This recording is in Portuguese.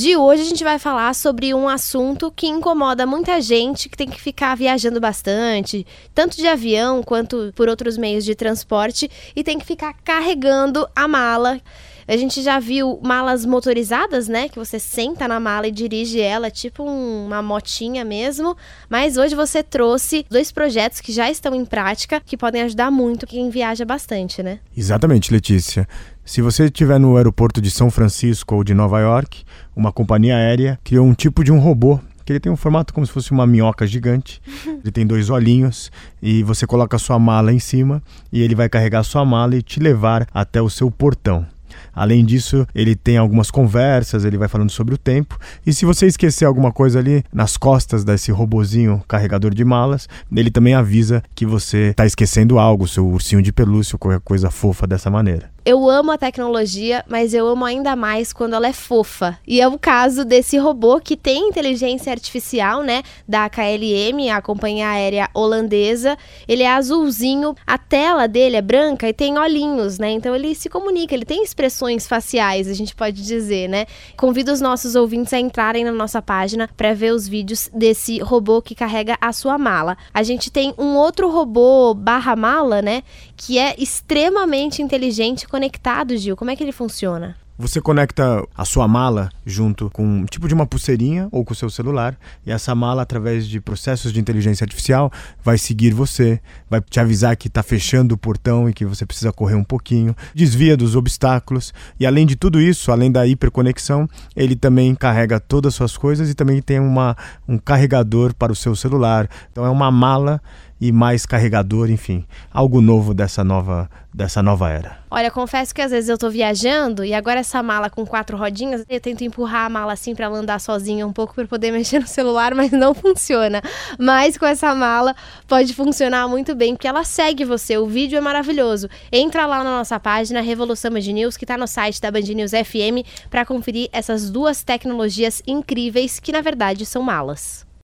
De hoje a gente vai falar sobre um assunto que incomoda muita gente que tem que ficar viajando bastante, tanto de avião quanto por outros meios de transporte, e tem que ficar carregando a mala. A gente já viu malas motorizadas, né? Que você senta na mala e dirige ela, tipo um, uma motinha mesmo. Mas hoje você trouxe dois projetos que já estão em prática, que podem ajudar muito quem viaja bastante, né? Exatamente, Letícia. Se você estiver no aeroporto de São Francisco ou de Nova York, uma companhia aérea criou um tipo de um robô que ele tem um formato como se fosse uma minhoca gigante. Ele tem dois olhinhos e você coloca a sua mala em cima e ele vai carregar a sua mala e te levar até o seu portão. Além disso, ele tem algumas conversas, ele vai falando sobre o tempo. E se você esquecer alguma coisa ali nas costas desse robozinho carregador de malas, ele também avisa que você está esquecendo algo, seu ursinho de pelúcia, qualquer coisa fofa dessa maneira. Eu amo a tecnologia, mas eu amo ainda mais quando ela é fofa. E é o caso desse robô que tem inteligência artificial, né, da KLM, a companhia aérea holandesa. Ele é azulzinho, a tela dele é branca e tem olhinhos, né? Então ele se comunica, ele tem expressões faciais, a gente pode dizer, né? Convido os nossos ouvintes a entrarem na nossa página para ver os vídeos desse robô que carrega a sua mala. A gente tem um outro robô barra mala, né, que é extremamente inteligente conectado, Gil? Como é que ele funciona? Você conecta a sua mala junto com um tipo de uma pulseirinha ou com o seu celular, e essa mala, através de processos de inteligência artificial, vai seguir você, vai te avisar que está fechando o portão e que você precisa correr um pouquinho, desvia dos obstáculos, e além de tudo isso, além da hiperconexão, ele também carrega todas as suas coisas e também tem uma, um carregador para o seu celular. Então é uma mala e mais carregador, enfim, algo novo dessa nova dessa nova era. Olha, confesso que às vezes eu tô viajando e agora essa mala com quatro rodinhas, eu tento empurrar a mala assim para ela andar sozinha um pouco para poder mexer no celular, mas não funciona. Mas com essa mala pode funcionar muito bem, porque ela segue você. O vídeo é maravilhoso. Entra lá na nossa página Revolução Band News, que tá no site da Band News FM, para conferir essas duas tecnologias incríveis que na verdade são malas.